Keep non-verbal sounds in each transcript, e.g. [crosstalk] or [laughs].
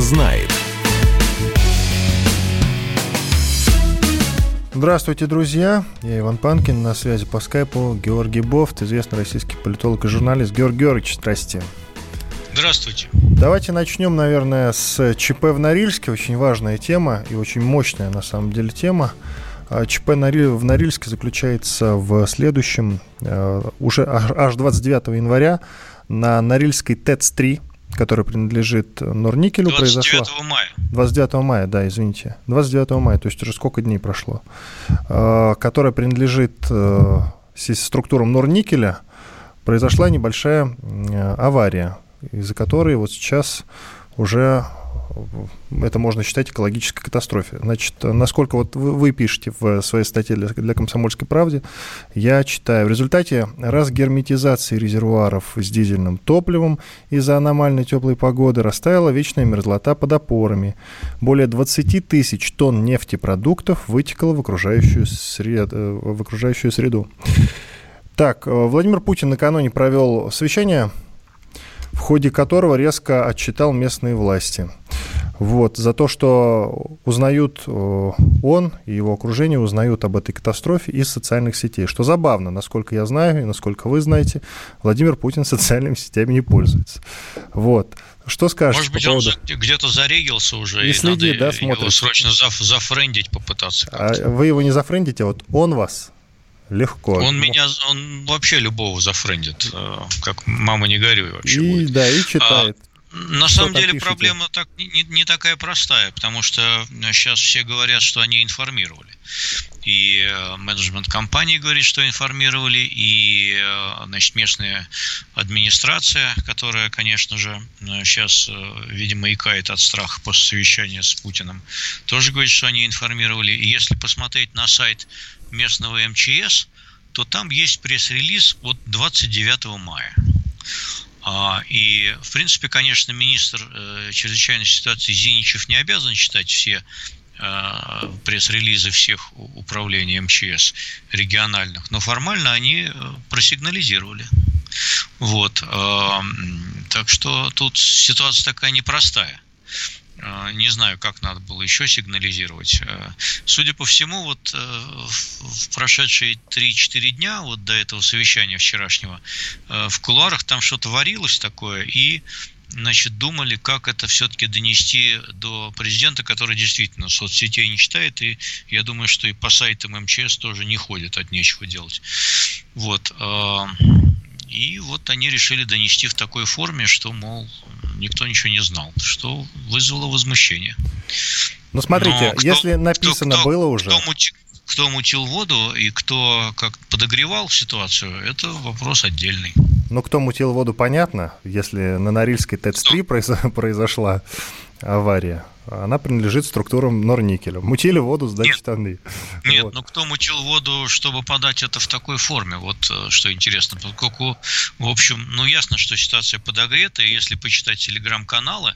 знает. Здравствуйте, друзья. Я Иван Панкин. На связи по скайпу Георгий Бофт, известный российский политолог и журналист. Георгий Георгиевич, здрасте. Здравствуйте. Давайте начнем, наверное, с ЧП в Норильске. Очень важная тема и очень мощная, на самом деле, тема. А, ЧП в Норильске заключается в следующем, э, уже аж 29 января на Норильской ТЭЦ-3, которая принадлежит Норникелю, 29 произошла... мая. 29 мая, да, извините. 29 мая, то есть уже сколько дней прошло. Э, которая принадлежит э, структурам Норникеля, произошла небольшая авария, из-за которой вот сейчас уже это можно считать экологической катастрофой. Значит, насколько вот вы, вы пишете в своей статье для, для «Комсомольской правды», я читаю, в результате разгерметизации резервуаров с дизельным топливом из-за аномальной теплой погоды растаяла вечная мерзлота под опорами. Более 20 тысяч тонн нефтепродуктов вытекло в окружающую, сред, э, в окружающую среду. Так, э, Владимир Путин накануне провел совещание в ходе которого резко отчитал местные власти. Вот, за то, что узнают э, он и его окружение узнают об этой катастрофе из социальных сетей. Что забавно, насколько я знаю и насколько вы знаете, Владимир Путин социальными сетями не пользуется. Вот. Что скажешь Может быть, по поводу... он где-то зарегился уже, и, и следи, надо да, его срочно заф зафрендить попытаться. А вы его не зафрендите, а вот он вас легко. Он меня, он вообще любого зафрендит, э, как мама не горюй вообще. И, будет. да, и читает. А, на самом деле пишете? проблема так, не, не такая простая, потому что сейчас все говорят, что они информировали. И э, менеджмент компании говорит, что информировали, и э, значит, местная администрация, которая, конечно же, сейчас, видимо, икает от страха после совещания с Путиным, тоже говорит, что они информировали. И если посмотреть на сайт местного МЧС, то там есть пресс-релиз от 29 мая. А, и, в принципе, конечно, министр э, чрезвычайной ситуации Зиничев не обязан читать все э, пресс-релизы всех управлений МЧС региональных, но формально они э, просигнализировали. Вот. Так что тут ситуация такая непростая. А, не знаю, как надо было еще сигнализировать. А, судя по всему, вот э, в прошедшие 3-4 дня, вот до этого совещания вчерашнего, э, в кулуарах там что-то варилось такое, и значит, думали, как это все-таки донести до президента, который действительно соцсетей не читает, и я думаю, что и по сайтам МЧС тоже не ходит от нечего делать. Вот. И вот они решили донести в такой форме, что, мол, никто ничего не знал, что вызвало возмущение. Ну, смотрите, кто, если написано кто, кто, было уже... Кто, мути, кто мутил воду и кто как подогревал ситуацию, это вопрос отдельный. Ну, кто мутил воду, понятно. Если на Норильской ТЭЦ-3 [laughs] произошла авария, она принадлежит структурам Норникеля. Мутили воду, сдать нет, штаны. Нет, вот. ну кто мутил воду, чтобы подать это в такой форме? Вот э, что интересно. Поскольку, в общем, ну ясно, что ситуация подогрета, и если почитать телеграм-каналы,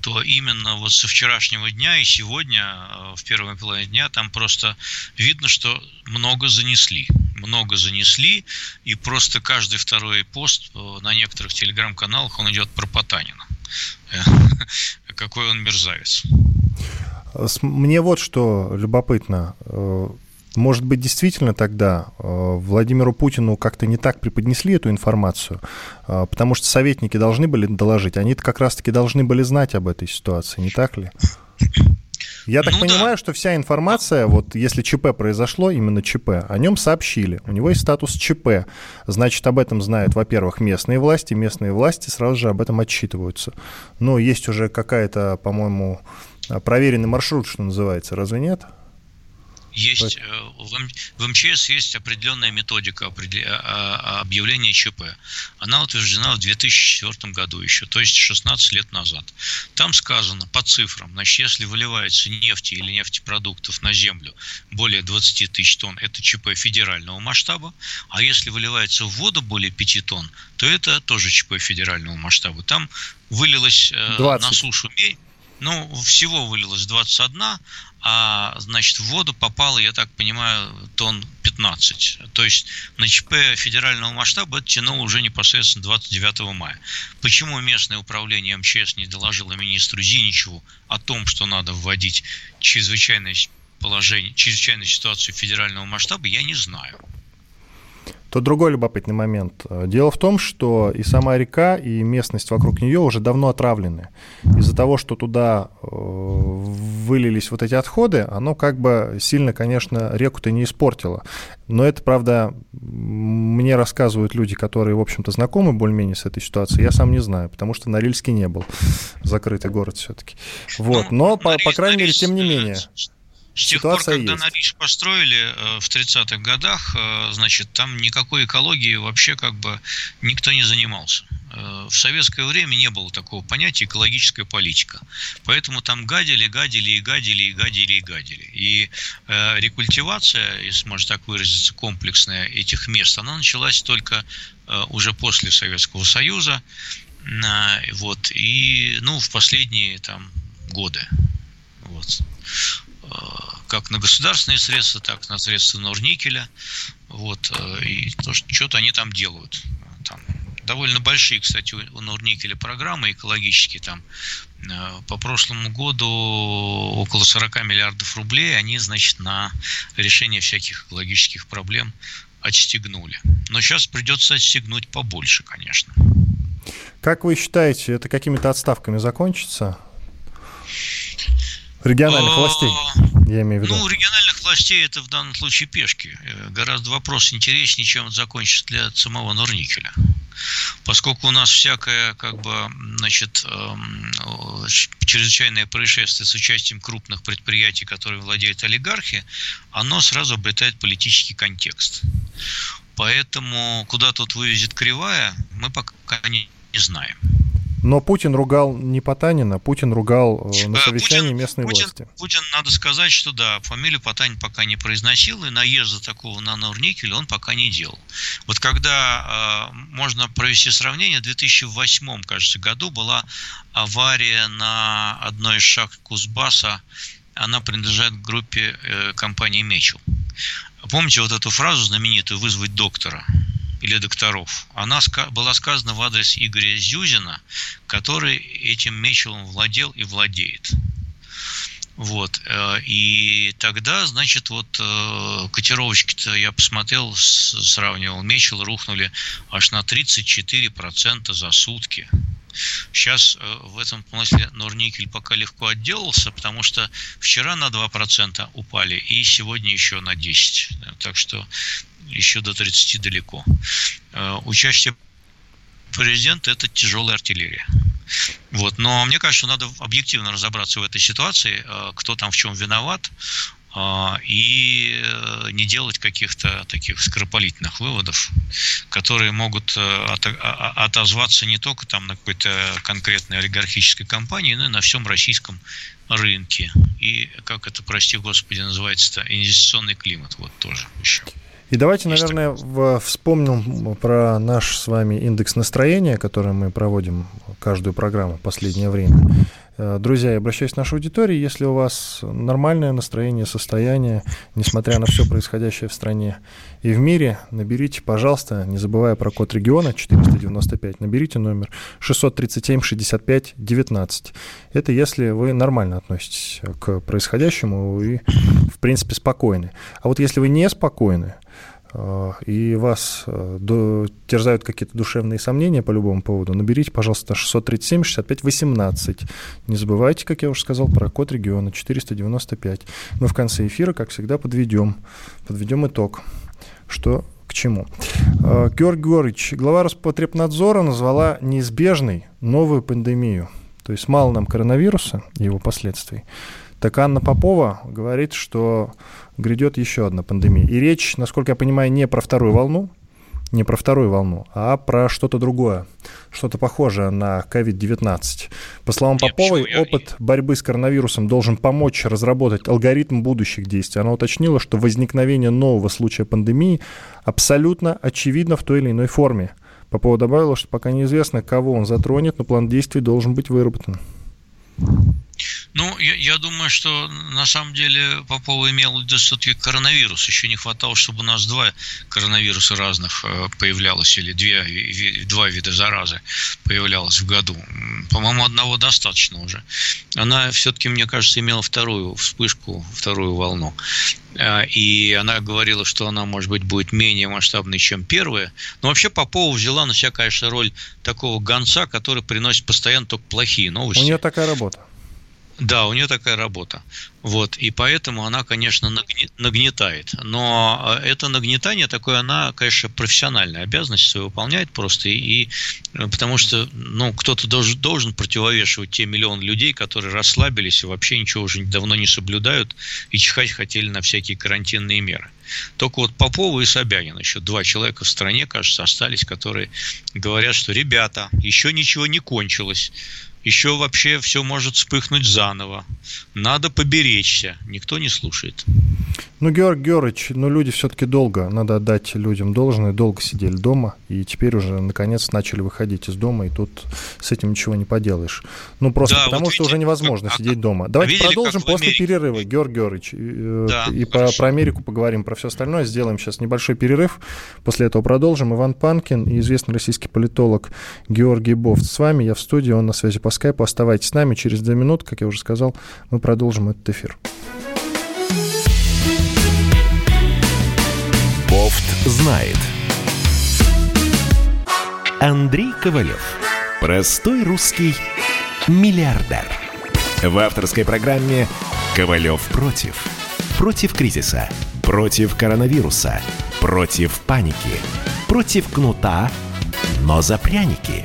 то именно вот со вчерашнего дня и сегодня, э, в первом половине дня, там просто видно, что много занесли. Много занесли, и просто каждый второй пост э, на некоторых телеграм-каналах, он идет про Потанина. [laughs] Какой он мерзавец. Мне вот что любопытно. Э, может быть, действительно тогда э, Владимиру Путину как-то не так преподнесли эту информацию, э, потому что советники должны были доложить, они как раз-таки должны были знать об этой ситуации, не так ли? [laughs] Я так ну, понимаю, да. что вся информация, вот если ЧП произошло, именно ЧП, о нем сообщили. У него есть статус ЧП. Значит, об этом знают, во-первых, местные власти. Местные власти сразу же об этом отчитываются. Но есть уже какая-то, по-моему, проверенный маршрут, что называется. Разве нет? Есть, э, в МЧС есть определенная методика а, а, объявления ЧП. Она утверждена в 2004 году еще, то есть 16 лет назад. Там сказано по цифрам, значит, если выливается нефти или нефтепродуктов на землю более 20 тысяч тонн, это ЧП федерального масштаба, а если выливается в воду более 5 тонн, то это тоже ЧП федерального масштаба. Там вылилось 20. Э, на сушу Ну, всего вылилось 21, а, значит, в воду попало, я так понимаю, тонн 15. То есть на ЧП федерального масштаба это тянуло уже непосредственно 29 мая. Почему местное управление МЧС не доложило министру Зиничеву о том, что надо вводить чрезвычайное положение, чрезвычайную ситуацию федерального масштаба, я не знаю. То другой любопытный момент. Дело в том, что и сама река, и местность вокруг нее уже давно отравлены. Из-за того, что туда э, вылились вот эти отходы, оно как бы сильно, конечно, реку-то не испортило. Но это, правда, мне рассказывают люди, которые, в общем-то, знакомы более-менее с этой ситуацией. Я сам не знаю, потому что Норильске не был закрытый город все-таки. Вот. Но, по, по крайней мере, тем не менее. С тех пор, когда есть. Норильск построили э, в 30-х годах, э, значит, там никакой экологии вообще как бы никто не занимался. Э, в советское время не было такого понятия экологическая политика. Поэтому там гадили, гадили и гадили, и гадили, и гадили. И э, рекультивация, если можно так выразиться, комплексная этих мест, она началась только э, уже после Советского Союза. Э, вот, и, ну, в последние там годы. Вот как на государственные средства, так и на средства Норникеля. Вот, э, и то, что-то они там делают. Там довольно большие, кстати, у Норникеля программы экологические. Там э, по прошлому году около 40 миллиардов рублей они, значит, на решение всяких экологических проблем отстегнули. Но сейчас придется отстегнуть побольше, конечно. Как вы считаете, это какими-то отставками закончится? Региональных властей, я имею в виду. Ну, региональных властей это в данном случае пешки. Э, гораздо вопрос интереснее, чем закончится для самого Норникеля. Поскольку у нас всякое, как бы, значит, эм, чрезвычайное происшествие с участием крупных предприятий, которые владеют олигархи, оно сразу обретает политический контекст. Поэтому куда тут вывезет кривая, мы пока не знаем. Но Путин ругал не Потанина, Путин ругал э, на совещании Путин, местной Путин, власти. Путин, надо сказать, что да, фамилию Потанин пока не произносил, и наезда такого на Норникель он пока не делал. Вот когда э, можно провести сравнение, в 2008, кажется, году была авария на одной из шаг Кузбасса, она принадлежит группе э, компании Мечел. Помните вот эту фразу знаменитую «вызвать доктора»? Или докторов, она была сказана в адрес Игоря Зюзина, который этим Мечелом владел и владеет. Вот. Э, и тогда, значит, вот э, котировочки-то я посмотрел, сравнивал, Мечел рухнули аж на 34% за сутки. Сейчас э, в этом смысле Норникель пока легко отделался, потому что вчера на 2% упали и сегодня еще на 10%. Так что еще до 30 далеко. Э, участие президента – это тяжелая артиллерия. Вот. Но мне кажется, надо объективно разобраться в этой ситуации, э, кто там в чем виноват, и не делать каких-то таких скоропалительных выводов, которые могут отозваться не только там на какой-то конкретной олигархической компании, но и на всем российском рынке. И, как это, прости господи, называется-то, инвестиционный климат вот тоже еще. И давайте, наверное, вспомним про наш с вами индекс настроения, который мы проводим каждую программу в последнее время. Э, друзья, я обращаюсь к нашей аудитории. Если у вас нормальное настроение, состояние, несмотря на все происходящее в стране и в мире, наберите, пожалуйста, не забывая про код региона 495, наберите номер 637-65-19. Это если вы нормально относитесь к происходящему и, в принципе, спокойны. А вот если вы не спокойны, и вас э, терзают какие-то душевные сомнения по любому поводу, наберите, пожалуйста, 637-65-18. Не забывайте, как я уже сказал, про код региона 495. Мы в конце эфира, как всегда, подведем, подведем итог, что к чему. Э, Георгий Георгиевич, глава Роспотребнадзора назвала неизбежной новую пандемию. То есть мало нам коронавируса и его последствий. Так Анна Попова говорит, что грядет еще одна пандемия. И речь, насколько я понимаю, не про вторую волну, не про вторую волну, а про что-то другое, что-то похожее на COVID-19. По словам Нет, Поповой, почему? опыт борьбы с коронавирусом должен помочь разработать алгоритм будущих действий. Она уточнила, что возникновение нового случая пандемии абсолютно очевидно в той или иной форме. Попова добавила, что пока неизвестно, кого он затронет, но план действий должен быть выработан. Ну, я, я думаю, что на самом деле Попова имел в виду все-таки коронавирус. Еще не хватало, чтобы у нас два коронавируса разных э, появлялось, или две, два вида заразы появлялось в году. По-моему, одного достаточно уже. Она все-таки, мне кажется, имела вторую вспышку, вторую волну. Э, и она говорила, что она, может быть, будет менее масштабной, чем первая. Но вообще Попова взяла на себя, конечно, роль такого гонца, который приносит постоянно только плохие новости. У нее такая работа. Да, у нее такая работа. Вот, и поэтому она, конечно, нагнетает. Но э, это нагнетание такое, она, конечно, профессиональная обязанность свою выполняет просто. И, э, потому что ну, кто-то должен, должен противовешивать те миллионы людей, которые расслабились и вообще ничего уже давно не соблюдают и чихать хотели на всякие карантинные меры. Только вот Попова и Собянин, еще два человека в стране, кажется, остались, которые говорят, что ребята, еще ничего не кончилось еще вообще все может вспыхнуть заново. Надо поберечься. Никто не слушает. Ну, Георг Георгиевич, ну, люди все-таки долго, надо отдать людям должное, долго сидели дома, и теперь уже, наконец, начали выходить из дома, и тут с этим ничего не поделаешь. Ну, просто да, потому, вот что видите, уже невозможно как, сидеть дома. Давайте видели, продолжим после Америке? перерыва, Георг Георгиевич, да, и про, про Америку поговорим, про все остальное. Сделаем сейчас небольшой перерыв, после этого продолжим. Иван Панкин и известный российский политолог Георгий Бофт с вами, я в студии, он на связи по скайпу. Оставайтесь с нами, через две минуты, как я уже сказал, мы продолжим этот эфир. Бофт знает. Андрей Ковалев. Простой русский миллиардер. В авторской программе «Ковалев против». Против кризиса. Против коронавируса. Против паники. Против кнута, но за пряники.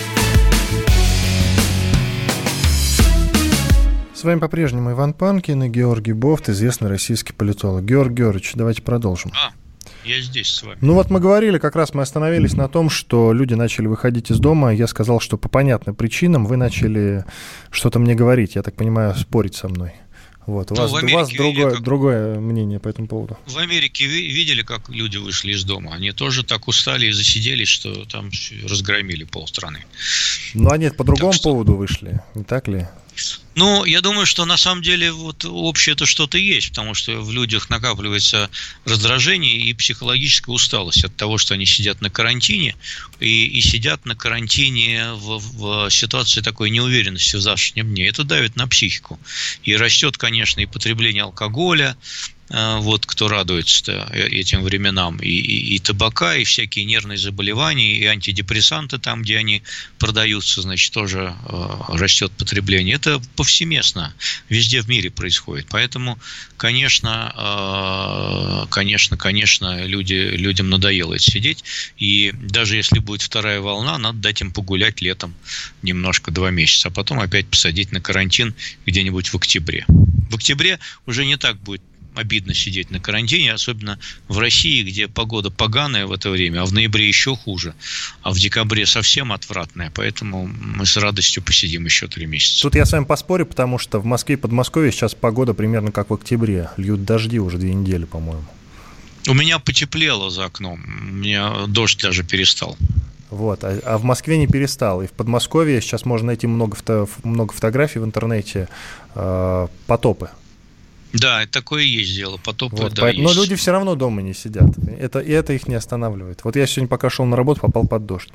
С вами по-прежнему Иван Панкин и Георгий Бофт, известный российский политолог. Георгий Георгиевич, давайте продолжим. А, я здесь с вами. Ну вот мы говорили, как раз мы остановились на том, что люди начали выходить из дома. Я сказал, что по понятным причинам вы начали что-то мне говорить, я так понимаю, спорить со мной. Вот. У ну, вас, у вас другое, как... другое мнение по этому поводу. В Америке видели, как люди вышли из дома? Они тоже так устали и засиделись, что там разгромили полстраны. Ну, они по другому что... поводу вышли, не так ли? Ну, я думаю, что на самом деле вот общее это что-то есть, потому что в людях накапливается раздражение и психологическая усталость от того, что они сидят на карантине и, и сидят на карантине в, в ситуации такой неуверенности в завтрашнем дне. Это давит на психику. И растет, конечно, и потребление алкоголя, вот кто радуется э, этим временам, и, и, и табака, и всякие нервные заболевания, и антидепрессанты там, где они продаются, значит, тоже э, растет потребление. Это повсеместно, везде в мире происходит. Поэтому, конечно, э, конечно, конечно, люди, людям надоело это сидеть, и даже если будет вторая волна, надо дать им погулять летом немножко, два месяца, а потом опять посадить на карантин где-нибудь в октябре. В октябре уже не так будет обидно сидеть на карантине, особенно в России, где погода поганая в это время, а в ноябре еще хуже, а в декабре совсем отвратная, поэтому мы с радостью посидим еще три месяца. Тут я с вами поспорю, потому что в Москве и Подмосковье сейчас погода примерно как в октябре, льют дожди уже две недели, по-моему. У меня потеплело за окном, у меня дождь даже перестал. Вот, а, а в Москве не перестал. И в Подмосковье сейчас можно найти много, фото, много фотографий в интернете, э, потопы да, такое есть дело, потопы, вот, да, Но люди все равно дома не сидят, это, и это их не останавливает. Вот я сегодня пока шел на работу, попал под дождь.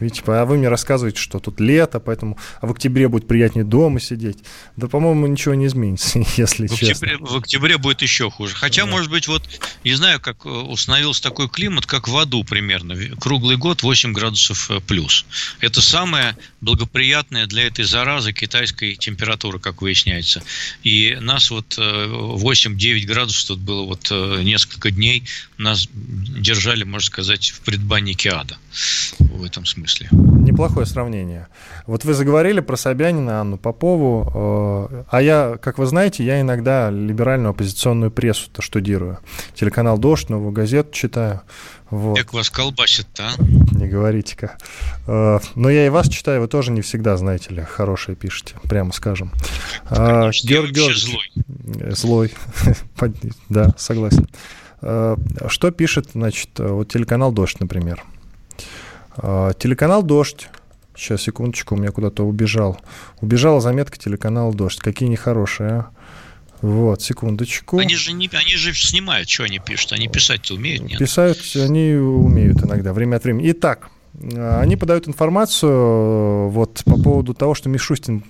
Видите, а вы мне рассказываете, что тут лето, поэтому а в октябре будет приятнее дома сидеть. Да, по-моему, ничего не изменится, [laughs] если в честно. в октябре будет еще хуже. Хотя, да. может быть, вот, не знаю, как э, установился такой климат, как в аду примерно. Круглый год 8 градусов э, плюс. Это самое благоприятное для этой заразы китайской температуры, как выясняется. И нас вот э, 8-9 градусов тут было вот э, несколько дней. Нас держали, можно сказать, в предбаннике ада в этом смысле. Неплохое сравнение. Вот вы заговорили про Собянина, Анну Попову, э, а я, как вы знаете, я иногда либеральную оппозиционную прессу-то штудирую. Телеканал «Дождь», «Новую газету» читаю. Вот. Как вас колбасит-то, а? Не говорите-ка. Э, но я и вас читаю, вы тоже не всегда, знаете ли, хорошие пишете, прямо скажем. Конечно, Георг Георгиевич. Злой. Злой. [laughs] да, согласен. Э, что пишет, значит, вот телеканал «Дождь», например. Э, телеканал «Дождь». Сейчас, секундочку, у меня куда-то убежал. Убежала заметка телеканала «Дождь». Какие нехорошие, а? Вот, секундочку. Они же, не, они же снимают, что они пишут. Они писать-то умеют, нет? Писать они умеют иногда, время от времени. Итак, они подают информацию вот, по поводу того, что Мишустин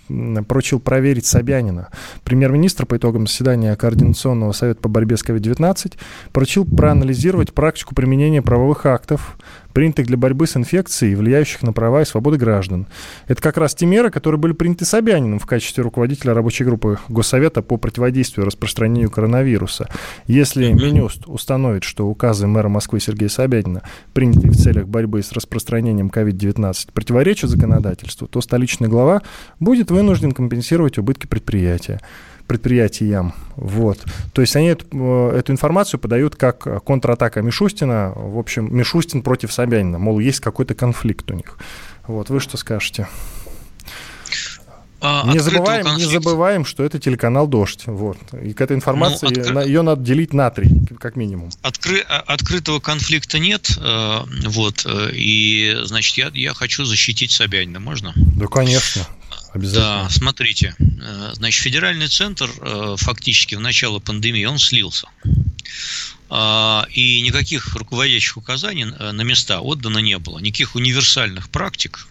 поручил проверить Собянина. Премьер-министр по итогам заседания Координационного совета по борьбе с COVID-19 поручил проанализировать практику применения правовых актов принятых для борьбы с инфекцией, влияющих на права и свободы граждан. Это как раз те меры, которые были приняты Собяниным в качестве руководителя рабочей группы Госсовета по противодействию распространению коронавируса. Если Минюст установит, что указы мэра Москвы Сергея Собянина, принятые в целях борьбы с распространением COVID-19, противоречат законодательству, то столичный глава будет вынужден компенсировать убытки предприятия предприятиям. Вот. То есть они эту, э, эту информацию подают как контратака Мишустина. В общем, Мишустин против Собянина. Мол, есть какой-то конфликт у них. Вот, вы что скажете? А, не забываем, конфликта. не забываем, что это телеканал «Дождь». Вот. И к этой информации ну, откры... ее надо делить на три, как минимум. Откры... А, открытого конфликта нет. Э, вот. Э, и, значит, я, я хочу защитить Собянина. Можно? Да, конечно. Обязательно. Да, смотрите. Э, значит, федеральный центр э, фактически в начало пандемии, он слился. А, и никаких руководящих указаний э, на места отдано не было. Никаких универсальных практик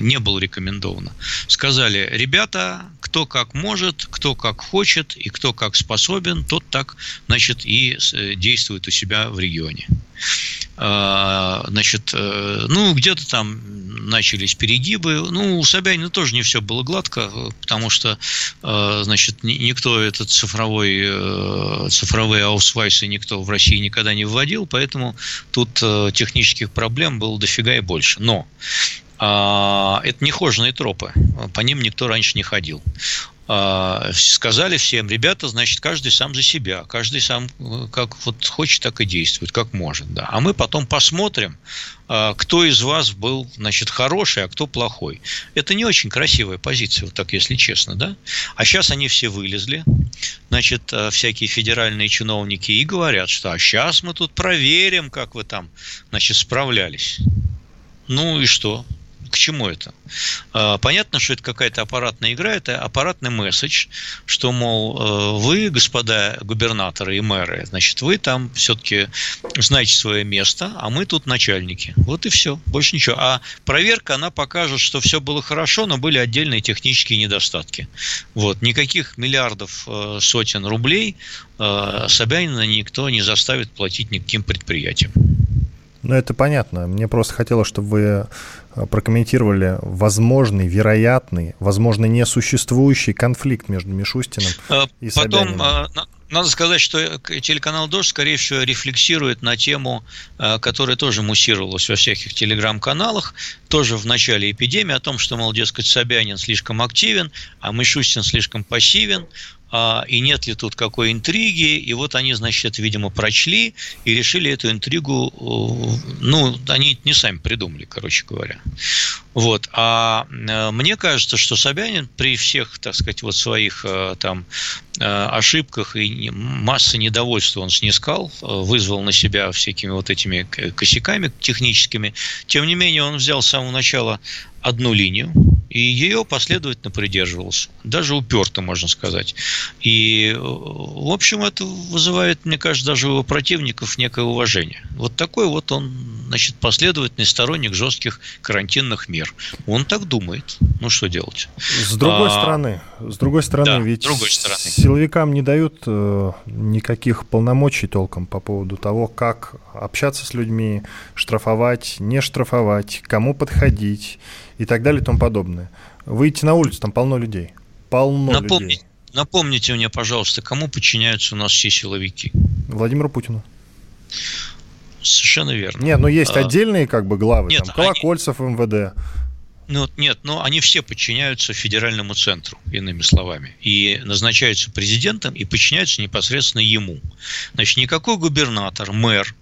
не было рекомендовано. Сказали, ребята, кто как может, кто как хочет и кто как способен, тот так, значит, и действует у себя в регионе. А, значит, э, ну, где-то там начались перегибы. Ну, у Собянина тоже не все было гладко, потому что, э, значит, никто этот цифровой, э, цифровые аусвайсы никто в России никогда не вводил, поэтому тут технических проблем было дофига и больше. Но а, это нехоженные тропы, по ним никто раньше не ходил. А, сказали всем, ребята, значит, каждый сам за себя, каждый сам э, как вот хочет, так и действует, как может, да. А мы потом посмотрим, а, кто из вас был, значит, хороший, а кто плохой. Это не очень красивая позиция, вот так, если честно, да. А сейчас они все вылезли, значит, э, всякие федеральные чиновники и говорят, что а сейчас мы тут проверим, как вы там, значит, справлялись. Ну и что? К чему это? А, понятно, что это какая-то аппаратная игра, это аппаратный месседж, что, мол, э, вы, господа губернаторы и мэры, значит, вы там все-таки знаете свое место, а мы тут начальники. Вот и все, больше ничего. А проверка, она покажет, что все было хорошо, но были отдельные технические недостатки. Вот, никаких миллиардов э, сотен рублей э, Собянина никто не заставит платить никаким предприятиям. Ну, это понятно. Мне просто хотелось, чтобы вы э, прокомментировали возможный, вероятный, возможно, несуществующий конфликт между Мишустиным а, и Потом, Собяниным. Надо сказать, что телеканал «Дождь», скорее всего, рефлексирует на тему, которая тоже муссировалась во всяких телеграм-каналах, тоже в начале эпидемии, о том, что, мол, дескать, Собянин слишком активен, а Мишустин слишком пассивен, а, и нет ли тут какой интриги, и вот они, значит, это, видимо, прочли и решили эту интригу, э, ну, они не сами придумали, короче говоря. Вот. А э, мне кажется, что Собянин при всех, так сказать, вот своих э, там ошибках и массы недовольства он снискал, вызвал на себя всякими вот этими косяками техническими. Тем не менее, он взял с самого начала одну линию, и ее последовательно придерживался. Даже уперто, можно сказать. И, в общем, это вызывает, мне кажется, даже у его противников некое уважение. Вот такой вот он, значит, последовательный сторонник жестких карантинных мер. Он так думает. Ну, что делать? С другой а, стороны, с другой стороны, да, ведь другой стороны. силовикам не дают э, никаких полномочий толком по поводу того, как общаться с людьми, штрафовать, не штрафовать, кому подходить и так далее и тому подобное. Выйти на улицу, там полно людей. Полно Напомни, людей. напомните мне, пожалуйста, кому подчиняются у нас все силовики? Владимиру Путину. Совершенно верно. Нет, но есть а, отдельные как бы главы, нет, там, Колокольцев они... МВД. Ну, нет, но они все подчиняются федеральному центру, иными словами. И назначаются президентом и подчиняются непосредственно ему. Значит, никакой губернатор, мэр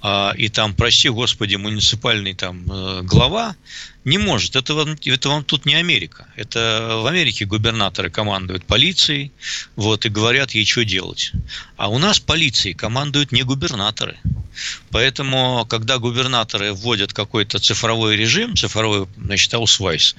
а, и там, прости господи, муниципальный там э, глава не может. Это вам, это вам тут не Америка. Это в Америке губернаторы командуют полицией, вот, и говорят ей, что делать. А у нас полицией командуют не губернаторы. Поэтому, когда губернаторы вводят какой-то цифровой режим, цифровой, значит, аусвайс,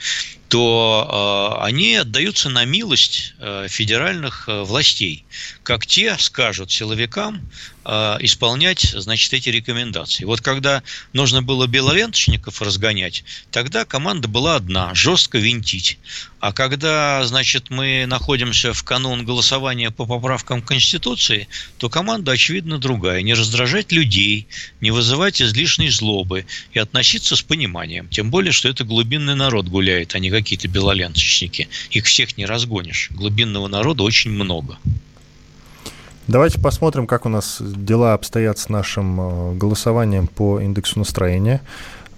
то э, они отдаются на милость э, федеральных э, властей, как те скажут силовикам э, исполнять, значит, эти рекомендации. Вот когда нужно было белоленточников разгонять, тогда команда была одна – жестко винтить. А когда, значит, мы находимся в канун голосования по поправкам Конституции, то команда, очевидно, другая. Не раздражать людей, не вызывать излишней злобы и относиться с пониманием. Тем более, что это глубинный народ гуляет, а не какие-то белоленточники. Их всех не разгонишь. Глубинного народа очень много. Давайте посмотрим, как у нас дела обстоят с нашим э, голосованием по индексу настроения.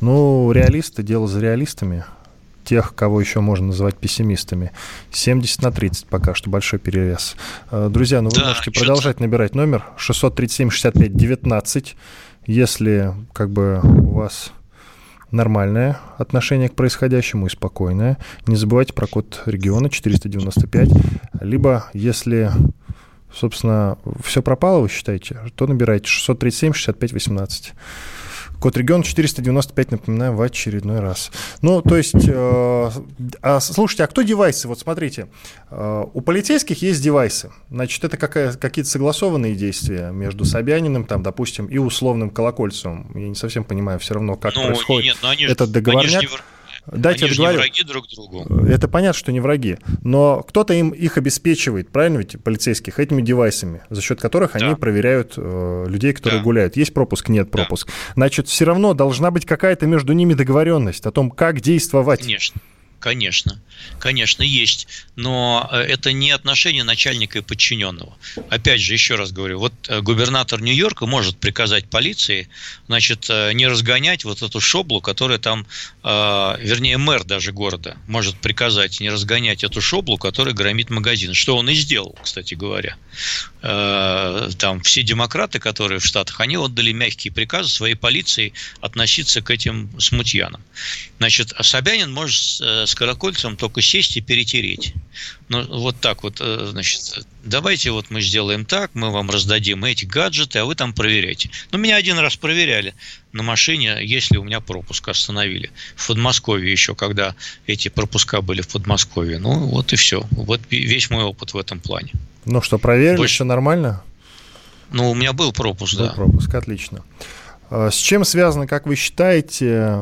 Ну, реалисты, дело за реалистами тех, кого еще можно называть пессимистами. 70 на 30 пока что большой перевес. Э, друзья, ну вы да, можете продолжать набирать номер 637 65 19, если как бы у вас нормальное отношение к происходящему и спокойное. Не забывайте про код региона 495. Либо, если, собственно, все пропало, вы считаете, то набирайте 637 65 18. Код регион 495, напоминаю, в очередной раз. Ну, то есть, э, а, слушайте, а кто девайсы? Вот смотрите, э, у полицейских есть девайсы. Значит, это какая, какие-то согласованные действия между Собяниным, там, допустим, и условным Колокольцевым. Я не совсем понимаю все равно, как ну, происходит нет, ну, они этот договорняк. Они же Дайте Они же не враги друг другу. Это понятно, что не враги. Но кто-то им их обеспечивает, правильно ведь, полицейских, этими девайсами, за счет которых да. они проверяют э, людей, которые да. гуляют. Есть пропуск, нет пропуск. Да. Значит, все равно должна быть какая-то между ними договоренность о том, как действовать. Конечно. Конечно, конечно, есть, но э, это не отношение начальника и подчиненного. Опять же, еще раз говорю, вот э, губернатор Нью-Йорка может приказать полиции, значит, э, не разгонять вот эту шоблу, которая там, вернее, мэр даже города может приказать не разгонять эту шоблу, которая громит магазин. Что он и сделал, кстати говоря. Там все демократы, которые в Штатах, они отдали мягкие приказы своей полиции относиться к этим смутьянам. Значит, Собянин может с колокольцем только сесть и перетереть. Ну, вот так вот, э, значит, давайте вот мы сделаем так, мы вам раздадим эти гаджеты, а вы там проверяйте. Ну, меня один раз проверяли на машине, если у меня пропуск остановили. В Подмосковье еще, когда эти пропуска были в Подмосковье. Ну, вот и все. Вот весь мой опыт в этом плане. Ну что, проверили, Больше... все нормально? Ну, у меня был пропуск, был да. пропуск, отлично. С чем связано, как вы считаете,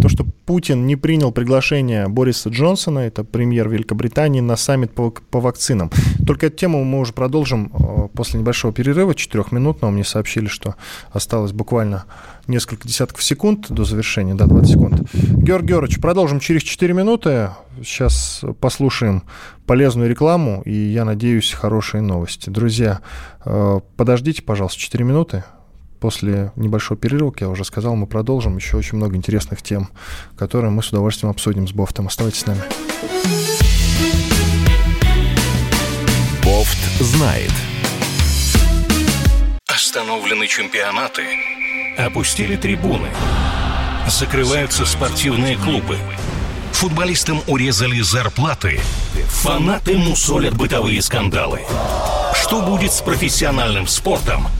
то, что Путин не принял приглашение Бориса Джонсона, это премьер Великобритании, на саммит по, по вакцинам? Только эту тему мы уже продолжим э, после небольшого перерыва, четырехминутного. Мне сообщили, что осталось буквально несколько десятков секунд до завершения, да, 20 секунд. Георгий Георгиевич, продолжим через 4 минуты. Сейчас послушаем полезную рекламу и, я надеюсь, хорошие новости. Друзья, э, подождите, пожалуйста, 4 минуты. После небольшого перерыва, как я уже сказал, мы продолжим еще очень много интересных тем, которые мы с удовольствием обсудим с Бофтом. Оставайтесь с нами. Бофт знает. Остановлены чемпионаты. Опустили трибуны. Закрываются спортивные клубы. Футболистам урезали зарплаты. Фанаты мусолят бытовые скандалы. Что будет с профессиональным спортом –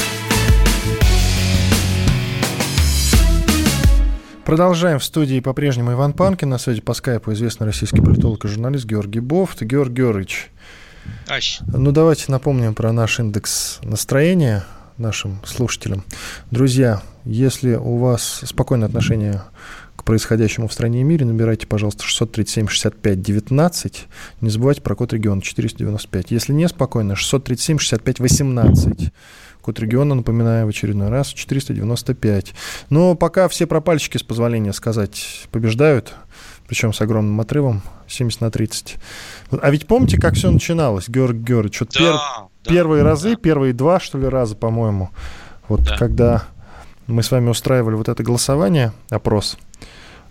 – Продолжаем в студии по-прежнему Иван Панкин. На связи по скайпу известный российский политолог и журналист Георгий Бофт. Георгий Георгиевич, Ась. Ну, давайте напомним про наш индекс настроения нашим слушателям. Друзья, если у вас спокойное отношение к происходящему в стране и мире, набирайте, пожалуйста, 637-65-19. Не забывайте про код региона 495. Если неспокойно, 637-65-18. Код региона, напоминаю, в очередной раз 495. Но пока все пропальщики, с позволения сказать, побеждают, причем с огромным отрывом, 70 на 30. А ведь помните, как все начиналось, Георг Георгиевич? Вот да, пер... да, первые да, разы, да. первые два, что ли, раза, по-моему, вот да. когда мы с вами устраивали вот это голосование, опрос,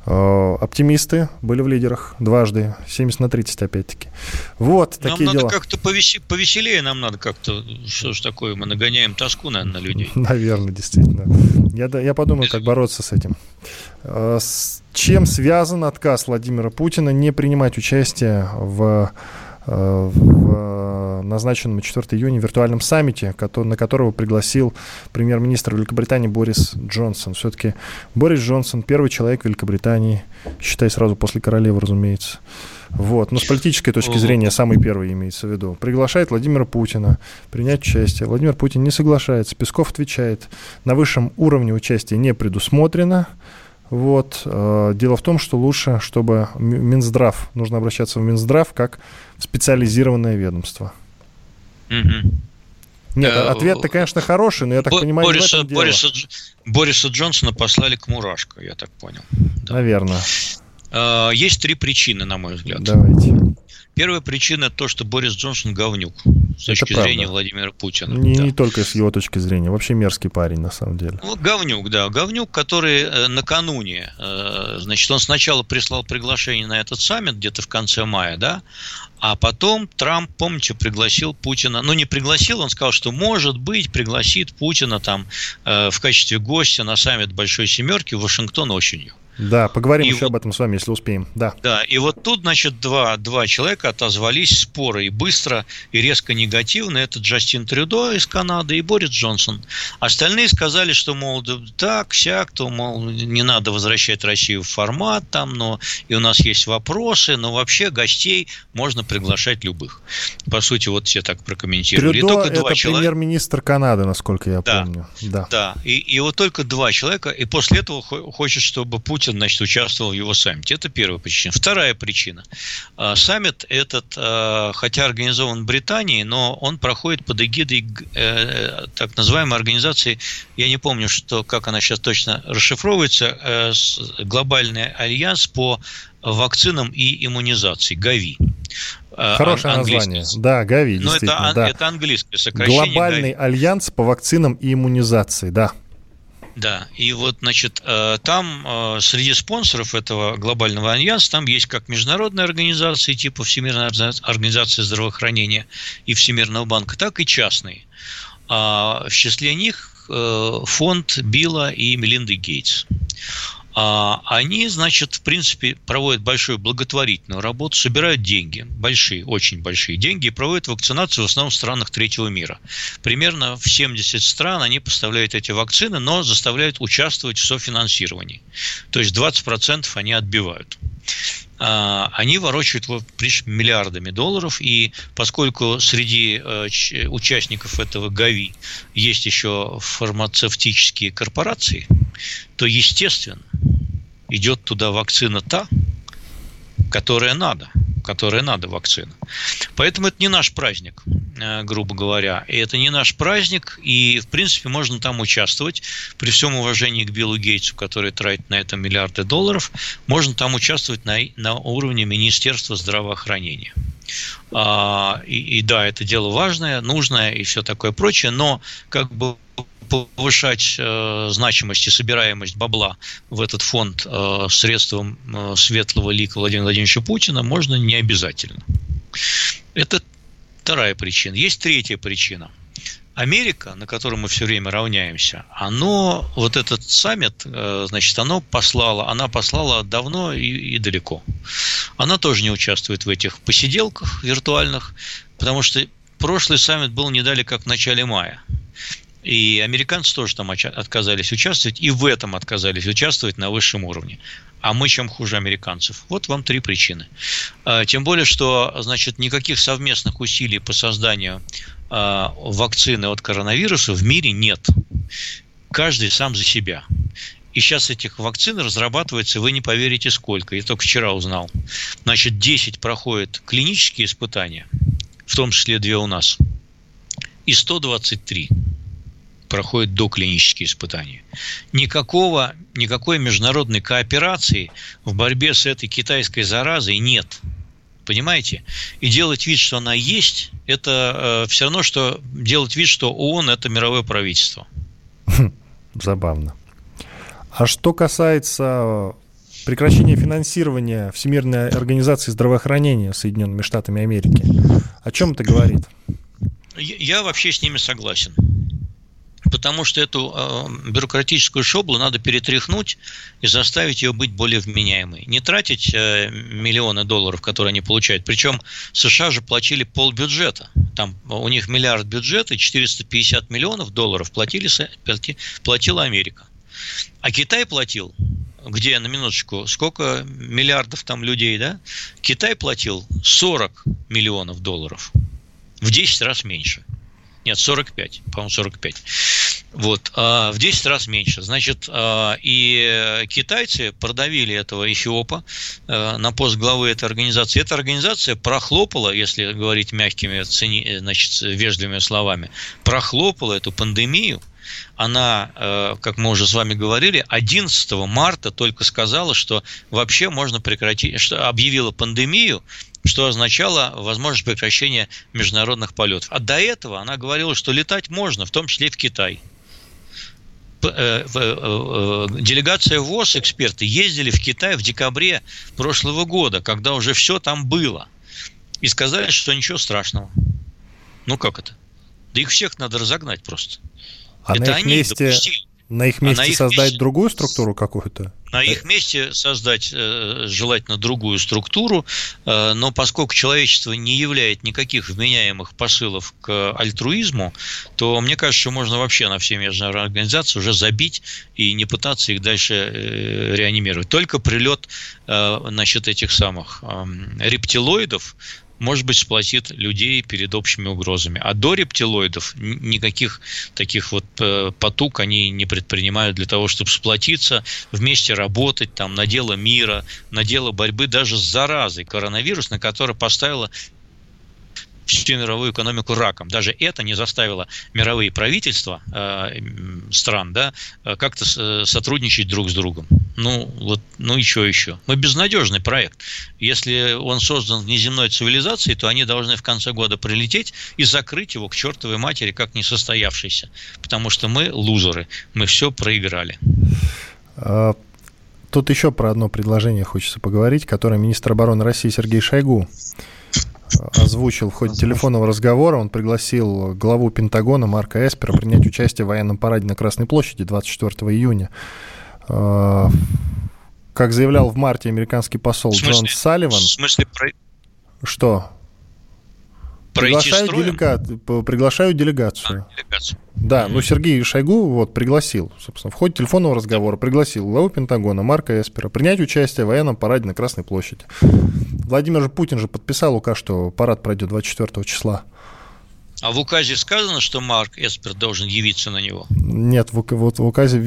оптимисты были в лидерах дважды, 70 на 30 опять-таки. Вот нам такие надо дела. как-то повесе- повеселее, нам надо как-то, что ж такое, мы нагоняем тоску, наверное, на людей. [laughs] Наверное, действительно. Я, я подумаю, как бороться с этим. Э, с чем связан отказ Владимира Путина не принимать участие в Э, в назначенном 4 июня виртуальном саммите, на которого пригласил премьер-министр Великобритании Борис Джонсон. Все-таки Борис Джонсон первый человек Великобритании, считай сразу после королевы, разумеется. Вот. Но с политической точки зрения самый первый имеется в виду. Приглашает Владимира Путина принять участие. Владимир Путин не соглашается. Песков отвечает, на высшем уровне участия не предусмотрено. Вот. Э, дело в том, что лучше, чтобы Минздрав, нужно обращаться в Минздрав как в специализированное ведомство. Угу. Нет, э, ответ-то, конечно, хороший, но я так Бо- понимаю, Бориса, в этом Бориса, Бориса Джонсона послали к Мурашко, я так понял. Да. Наверное. Э, есть три причины, на мой взгляд. Давайте. Первая причина то, что Борис Джонсон говнюк с точки Это зрения правда. Владимира Путина. Не, да. не только с его точки зрения, вообще мерзкий парень на самом деле. Ну, говнюк, да, говнюк, который э, накануне, э, значит, он сначала прислал приглашение на этот саммит где-то в конце мая, да, а потом Трамп, помните, пригласил Путина, ну не пригласил, он сказал, что может быть пригласит Путина там э, в качестве гостя на саммит Большой Семерки в Вашингтон осенью. Да, поговорим и еще вот, об этом с вами, если успеем. Да. Да, и вот тут, значит, два, два человека отозвались споры и быстро, и резко негативно. Это Джастин Трюдо из Канады и Борис Джонсон. Остальные сказали, что, мол, так, сяк, то, мол, не надо возвращать Россию в формат там, но и у нас есть вопросы, но вообще гостей можно приглашать любых. По сути, вот все так прокомментировали. Трюдо и только это человека... премьер-министр Канады, насколько я да, помню. Да, да. И, и вот только два человека, и после этого хочет, чтобы Путин Путин, значит, участвовал в его саммите. Это первая причина. Вторая причина. А, саммит этот, а, хотя организован в Британии, но он проходит под эгидой э, так называемой организации, я не помню, что, как она сейчас точно расшифровывается, э, глобальный альянс по вакцинам и иммунизации, ГАВИ. А, Хорошее название. Да, ГАВИ, Но это, да. это английское сокращение. Глобальный ГАВИ. альянс по вакцинам и иммунизации, да. Да, и вот, значит, э, там э, среди спонсоров этого глобального альянса там есть как международные организации типа Всемирная организация здравоохранения и Всемирного банка, так и частные. А в числе них э, фонд Билла и Мелинды Гейтс. А они, значит, в принципе, проводят большую благотворительную работу, собирают деньги, большие, очень большие деньги, и проводят вакцинацию в основном в странах третьего мира. Примерно в 70 стран они поставляют эти вакцины, но заставляют участвовать в софинансировании. То есть 20% они отбивают. А, они ворочают миллиардами долларов, и поскольку среди э, участников этого ГАВИ есть еще фармацевтические корпорации, то, естественно, идет туда вакцина та, которая надо – которая надо вакцина. Поэтому это не наш праздник, э, грубо говоря. И это не наш праздник, и, в принципе, можно там участвовать. При всем уважении к Биллу Гейтсу, который тратит на это миллиарды долларов, можно там участвовать на, на уровне Министерства здравоохранения. А, и, и да, это дело важное, нужное и все такое прочее, но как бы повышать э, значимость и собираемость бабла в этот фонд э, средством э, светлого лика Владимира Владимировича Путина можно не обязательно. Это вторая причина. Есть третья причина. Америка, на которую мы все время равняемся, оно, вот этот саммит, э, значит, оно послало, она послала давно и, и далеко. Она тоже не участвует в этих посиделках виртуальных, потому что прошлый саммит был не дали как в начале мая. И американцы тоже там отказались участвовать, и в этом отказались участвовать на высшем уровне. А мы чем хуже американцев? Вот вам три причины. А, тем более, что значит, никаких совместных усилий по созданию а, вакцины от коронавируса в мире нет. Каждый сам за себя. И сейчас этих вакцин разрабатывается, вы не поверите сколько. Я только вчера узнал. Значит, 10 проходят клинические испытания, в том числе две у нас, и 123 проходят доклинические испытания. Никакого, никакой международной кооперации в борьбе с этой китайской заразой нет. Понимаете? И делать вид, что она есть, это э, все равно, что делать вид, что ООН – это мировое правительство. [laughs] Забавно. А что касается прекращения финансирования Всемирной организации здравоохранения Соединенными Штатами Америки, о чем это говорит? Я вообще с ними согласен потому что эту э, бюрократическую шоблу надо перетряхнуть и заставить ее быть более вменяемой. Не тратить э, миллионы долларов, которые они получают. Причем США же платили пол бюджета. Там у них миллиард бюджета, и 450 миллионов долларов платили, платила Америка. А Китай платил, где, на минуточку, сколько миллиардов там людей, да? Китай платил 40 миллионов долларов. В 10 раз меньше. Нет, 45, по-моему, 45. Вот, а в 10 раз меньше. Значит, а, и китайцы продавили этого эфиопа а, на пост главы этой организации. Эта организация прохлопала, если говорить мягкими, значит, вежливыми словами, прохлопала эту пандемию она, э, как мы уже с вами говорили, 11 марта только сказала, что вообще можно прекратить, что объявила пандемию, что означало возможность прекращения международных полетов. А до этого она говорила, что летать можно, в том числе и в Китай. Э, э, делегация ВОЗ, эксперты, ездили в Китай в декабре прошлого года, когда уже все там было. И сказали, что ничего страшного. Ну как это? Да их всех надо разогнать просто. А Это на их месте, допустили. На их месте а на их создать месте, другую структуру какую-то? На их месте создать э, желательно другую структуру, э, но поскольку человечество не являет никаких вменяемых посылов к альтруизму, то мне кажется, что можно вообще на все международные организации уже забить и не пытаться их дальше э, реанимировать. Только прилет э, значит, этих самых э, рептилоидов может быть, сплотит людей перед общими угрозами. А до рептилоидов никаких таких вот э, потуг они не предпринимают для того, чтобы сплотиться, вместе работать там на дело мира, на дело борьбы даже с заразой коронавирус, на которое поставила всю мировую экономику раком. Даже это не заставило мировые правительства э, стран да, э, как-то э, сотрудничать друг с другом. Ну, вот, ну еще еще. Мы безнадежный проект. Если он создан внеземной цивилизацией, то они должны в конце года прилететь и закрыть его к чертовой матери как несостоявшийся. Потому что мы лузеры, мы все проиграли. А, тут еще про одно предложение хочется поговорить, которое министр обороны России Сергей Шойгу озвучил в ходе телефонного разговора. Он пригласил главу Пентагона Марка Эспера принять участие в военном параде на Красной площади 24 июня. А, как заявлял в марте американский посол Джон Салливан... В смысле. Что? Приглашаю, делега... приглашаю делегацию. А, делегацию. Да, ну Сергей Шойгу вот пригласил, собственно, в ходе телефонного разговора пригласил главу Пентагона Марка Эспера принять участие в военном параде на Красной площади. Владимир же Путин же подписал указ, что парад пройдет 24 числа. А в указе сказано, что Марк Эспер должен явиться на него? Нет, в, вот в указе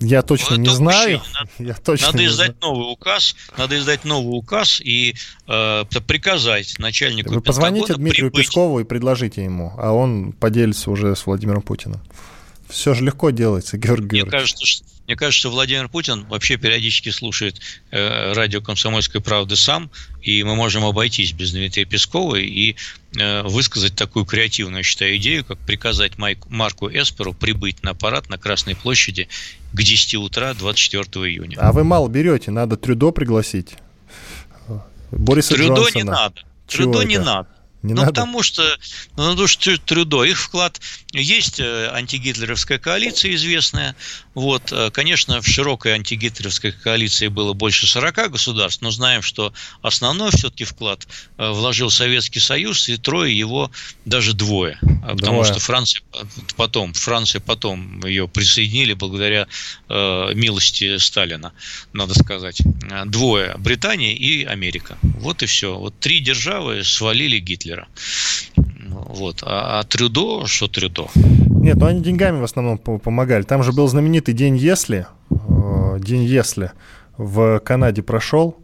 я точно ну, не знаю. Надо, [laughs] я точно надо издать знаю. новый указ, надо издать новый указ и э, приказать начальнику Вы позвоните Дмитрию прибыть. Пескову и предложите ему, а он поделится уже с Владимиром Путиным. Все же легко делается, [laughs] Георгий Георгиевич. Мне кажется, что мне кажется, что Владимир Путин вообще периодически слушает э, радио «Комсомольской правды» сам, и мы можем обойтись без Дмитрия Пескова и э, высказать такую креативную, считаю, идею, как приказать Майк, Марку Эсперу прибыть на парад на Красной площади к 10 утра 24 июня. А вы мало берете, надо Трюдо пригласить. Бориса Трюдо Джонсона. не надо. Чего Трюдо это? не надо. Не ну, надо? потому что, ну, потому что Трюдо, их вклад... Есть э, антигитлеровская коалиция известная, Вот, э, конечно, в широкой антигитлеровской коалиции было больше 40 государств, но знаем, что основной все-таки вклад э, вложил Советский Союз, и трое его даже двое. Двое. Потому что Франция потом, Франция потом ее присоединили благодаря э, милости Сталина, надо сказать. Двое. Британия и Америка. Вот и все. Вот три державы свалили Гитлера. Вот. А, а Трюдо, что Трюдо? Нет, ну они деньгами в основном помогали. Там же был знаменитый день Если. Э, день Если в Канаде прошел.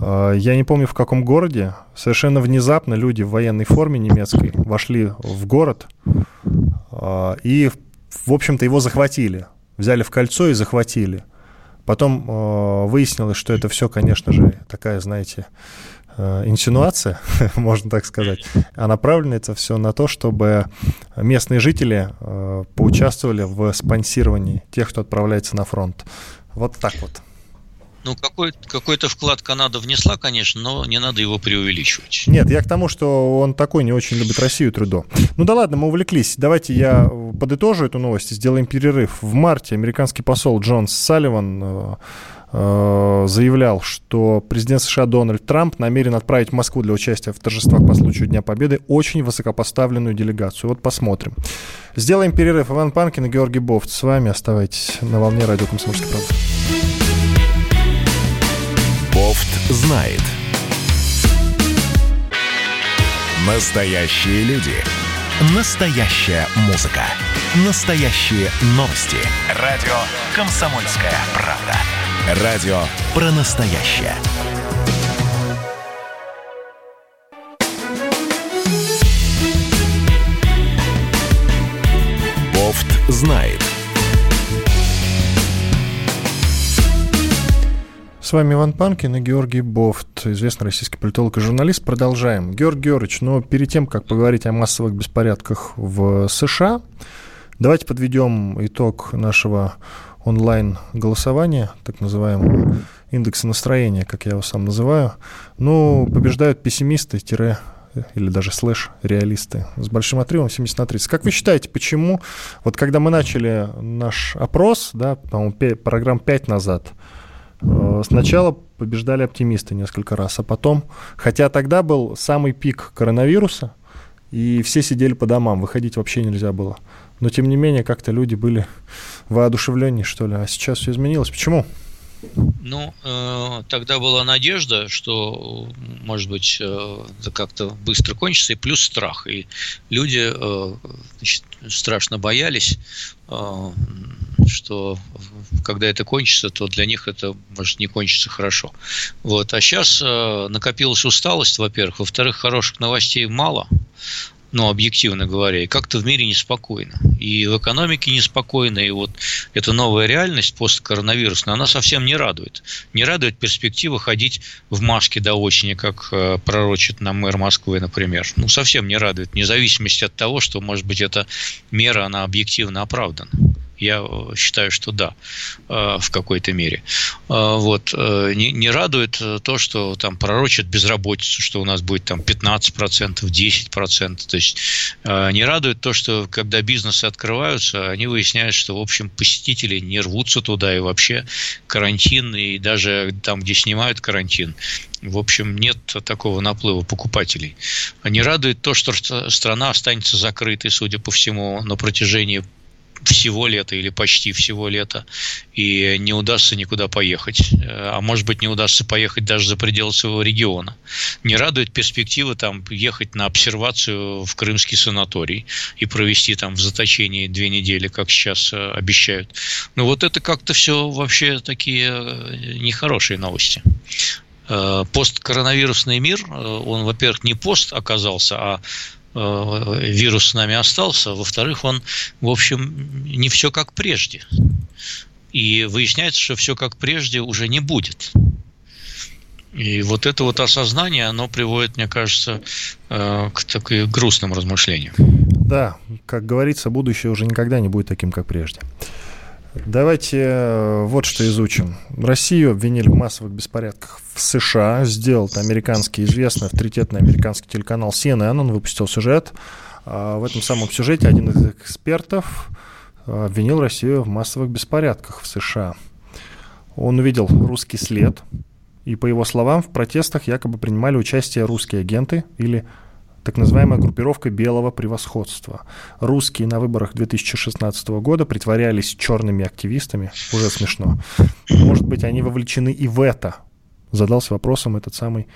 Э, я не помню в каком городе. Совершенно внезапно люди в военной форме немецкой вошли в город э, и, в общем-то, его захватили. Взяли в кольцо и захватили. Потом выяснилось, что это все, конечно же, такая, знаете, инсинуация, [laughs] можно так сказать, а направлено это все на то, чтобы местные жители э, поучаствовали в спонсировании тех, кто отправляется на фронт. Вот так вот. Ну, какой, какой-то вклад Канада внесла, конечно, но не надо его преувеличивать. Нет, я к тому, что он такой не очень любит Россию, Трудо. Ну да ладно, мы увлеклись. Давайте я подытожу эту новость, сделаем перерыв. В марте американский посол Джон Салливан э, Э, заявлял, что президент США Дональд Трамп намерен отправить в Москву для участия в торжествах по случаю Дня Победы очень высокопоставленную делегацию. Вот посмотрим. Сделаем перерыв. Иван Панкин и Георгий Бофт с вами. Оставайтесь на волне радио «Комсомольский правда». Бофт знает. Настоящие люди. Настоящая музыка. Настоящие новости. Радио «Комсомольская правда». Радио про настоящее. Бофт знает. С вами Иван Панкин и Георгий Бофт, известный российский политолог и журналист. Продолжаем. Георгий Георгиевич, но перед тем, как поговорить о массовых беспорядках в США, давайте подведем итог нашего онлайн-голосования, так называемого индекса настроения, как я его сам называю, ну, побеждают пессимисты, или даже слэш-реалисты с большим отрывом 70 на 30. Как вы считаете, почему, вот когда мы начали наш опрос, да, по-моему, программ 5 назад, э, сначала побеждали оптимисты несколько раз, а потом, хотя тогда был самый пик коронавируса, и все сидели по домам, выходить вообще нельзя было. Но тем не менее, как-то люди были воодушевленнее, что ли. А сейчас все изменилось. Почему? Ну, э, тогда была надежда, что, может быть, э, это как-то быстро кончится, и плюс страх. И люди э, значит, страшно боялись, э, что когда это кончится, то для них это может не кончиться хорошо. Вот. А сейчас э, накопилась усталость, во-первых. Во-вторых, хороших новостей мало ну, объективно говоря, и как-то в мире неспокойно. И в экономике неспокойно, и вот эта новая реальность посткоронавирусная, она совсем не радует. Не радует перспектива ходить в маске до осени, как э, пророчит нам мэр Москвы, например. Ну, совсем не радует, вне зависимости от того, что, может быть, эта мера, она объективно оправдана. Я э, считаю, что да, э, в какой-то мере. Э, вот. Не, не радует то, что там пророчат безработицу, что у нас будет там 15%, 10%. То есть не радует то, что когда бизнесы открываются, они выясняют, что, в общем, посетители не рвутся туда, и вообще карантин, и даже там, где снимают карантин, в общем, нет такого наплыва покупателей. Не радует то, что страна останется закрытой, судя по всему, на протяжении всего лета или почти всего лета, и не удастся никуда поехать. Э, а может быть, не удастся поехать даже за пределы своего региона. Не радует перспектива там ехать на обсервацию в крымский санаторий и провести там в заточении две недели, как сейчас э, обещают. Но вот это как-то все вообще такие э, нехорошие новости посткоронавирусный мир, он, во-первых, не пост оказался, а вирус с нами остался, во-вторых, он, в общем, не все как прежде. И выясняется, что все как прежде уже не будет. И вот это вот осознание, оно приводит, мне кажется, э, к таким грустным размышлениям. Да, как говорится, будущее уже никогда не будет таким, как прежде. Давайте э, вот что изучим. Россию обвинили в массовых беспорядках в США. Сделал это американский известный авторитетный американский телеканал CNN. Он выпустил сюжет. А, в этом самом сюжете один из экспертов обвинил Россию в массовых беспорядках в США. Он увидел русский след, и по его словам, в протестах якобы принимали участие русские агенты или так называемая группировка белого превосходства. Русские на выборах 2016 года притворялись черными активистами. Уже смешно. Может быть, они вовлечены и в это. Задался вопросом этот самый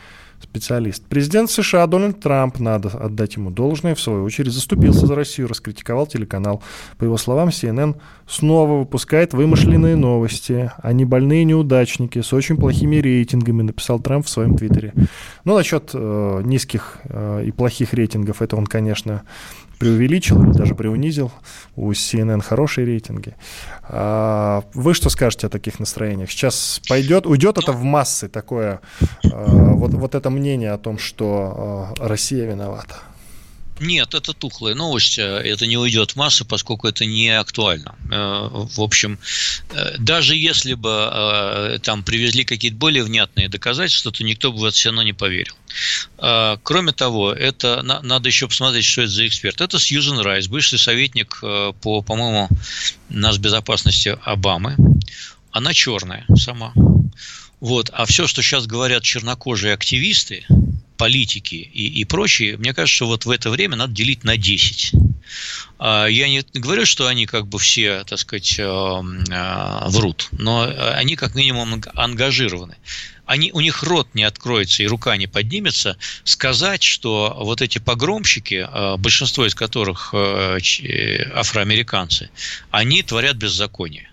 специалист. Президент США Дональд Трамп, надо отдать ему должное, в свою очередь заступился за Россию, раскритиковал телеканал. По его словам, CNN снова выпускает вымышленные новости, а не больные неудачники с очень плохими рейтингами, написал Трамп в своем твиттере. Ну, насчет э, низких э, и плохих рейтингов, это он, конечно, преувеличил даже преунизил. У CNN хорошие рейтинги. А, вы что скажете о таких настроениях? Сейчас пойдет, уйдет это в массы такое, а, вот, вот это мнение о том, что а, Россия виновата? Нет, это тухлая новость, э, это не уйдет в массу, поскольку это не актуально. Э, в общем, э, даже если бы там привезли какие-то более внятные доказательства, то никто бы в это все равно не поверил. Кроме того, это надо еще посмотреть, что это за эксперт. Это Сьюзен Райс, бывший советник по, по-моему, нас безопасности Обамы. Она черная сама. Вот. А все, что сейчас говорят чернокожие активисты, политики и, и прочие, мне кажется, что вот в это время надо делить на 10. А, я не говорю, что они как бы все, так сказать, э, э, врут, но они как минимум ангажированы. Они, у них рот не откроется и рука не поднимется сказать, что вот эти погромщики, э, большинство из которых афроамериканцы, они творят беззаконие.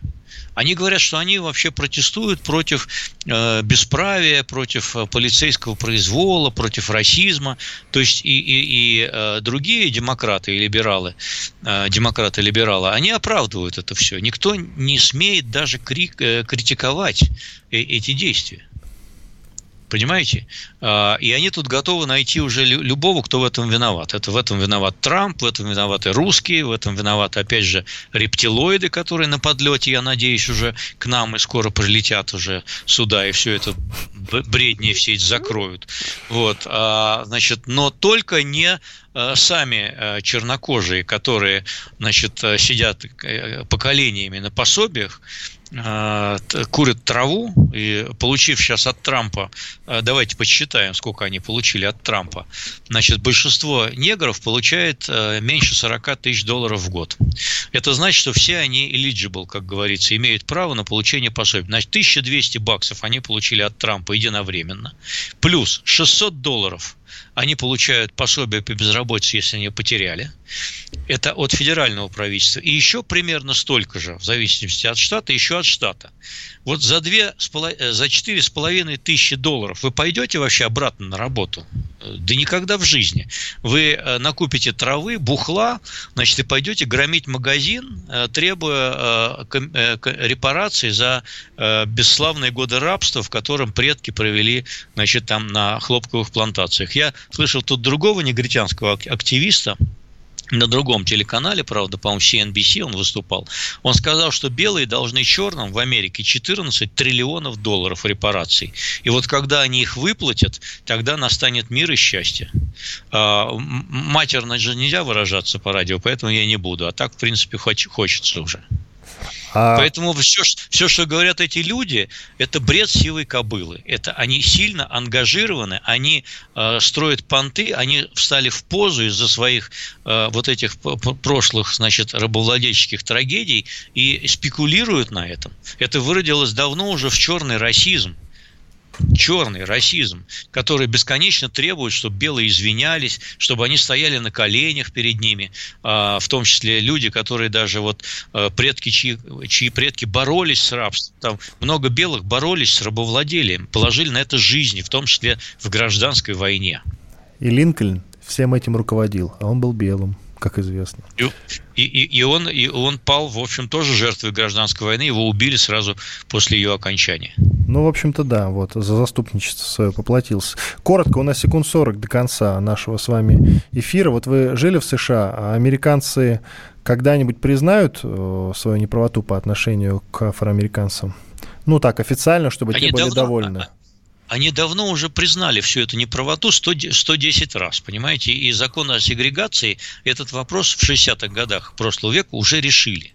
Они говорят, что они вообще протестуют против э, бесправия, против э, полицейского произвола, против расизма. То есть и, и, и э, другие демократы и либералы, э, демократы-либералы, они оправдывают это все. Никто не смеет даже крик, э, критиковать э, эти действия. Понимаете? А, и они тут готовы найти уже любого, кто в этом виноват. Это в этом виноват Трамп, в этом виноваты русские, в этом виноваты, опять же, рептилоиды, которые на подлете, я надеюсь, уже к нам и скоро прилетят уже сюда, и все это бредни все эти закроют. Вот, а, значит, но только не а, сами чернокожие, которые, значит, сидят э, поколениями на пособиях, курят траву, и получив сейчас от Трампа, э, давайте посчитаем, сколько они получили от Трампа, значит, большинство негров получает э, меньше 40 тысяч долларов в год. Это значит, что все они eligible, как говорится, имеют право на получение пособия. Значит, 1200 баксов они получили от Трампа единовременно, плюс 600 долларов они получают пособие по безработице, если они потеряли. Это от федерального правительства. И еще примерно столько же, в зависимости от штата, еще от штата. Вот за, две, э, за четыре с половиной тысячи долларов вы пойдете вообще обратно на работу? Да никогда в жизни. Вы э, накупите травы, бухла, значит, и пойдете громить магазин, э, требуя репарации за бесславные годы рабства, в котором предки провели, значит, там на хлопковых плантациях. Я слышал тут другого негритянского активиста, на другом телеканале, правда, по-моему, CNBC он выступал, он сказал, что белые должны черным в Америке 14 триллионов долларов репараций. И вот когда они их выплатят, тогда настанет мир и счастье. А, матерно же нельзя выражаться по радио, поэтому я не буду. А так, в принципе, хочется уже. А... Поэтому все, все, что говорят эти люди, это бред силой кобылы. Это они сильно ангажированы, они э, строят понты, они встали в позу из-за своих э, вот этих прошлых, значит, рабовладельческих трагедий и спекулируют на этом. Это выродилось давно уже в черный расизм черный расизм, который бесконечно требует, чтобы белые извинялись, чтобы они стояли на коленях перед ними, а, в том числе люди, которые даже вот а, предки, чьи, чьи предки боролись с рабством, там много белых боролись с рабовладением, положили на это жизни, в том числе в гражданской войне. И Линкольн всем этим руководил, а он был белым как известно. И, и, и, он, и он пал, в общем, тоже жертвой гражданской войны. Его убили сразу после ее окончания. Ну, в общем-то, да, вот за заступничество свое поплатился. Коротко, у нас секунд 40 до конца нашего с вами эфира. Вот вы жили в США, а американцы когда-нибудь признают э, свою неправоту по отношению к афроамериканцам? Ну так, официально, чтобы Они те были давно, довольны. Они давно уже признали всю эту неправоту 100, 110 раз, понимаете? И закон о сегрегации этот вопрос в 60-х годах прошлого века уже решили.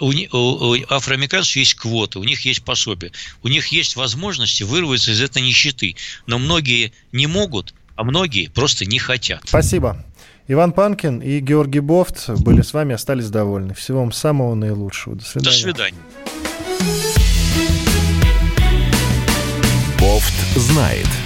У, у, у афроамериканцев есть квоты, у них есть пособие, у них есть возможности вырваться из этой нищеты. Но многие не могут, а многие просто не хотят. Спасибо. Иван Панкин и Георгий Бофт были с вами, остались довольны. Всего вам самого наилучшего. До свидания. До свидания. Знает.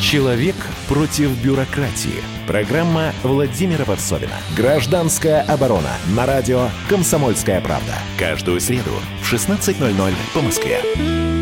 Человек против бюрократии. Программа Владимира Варсовина. Гражданская оборона. На радио «Комсомольская правда». Каждую среду в 16.00 по Москве.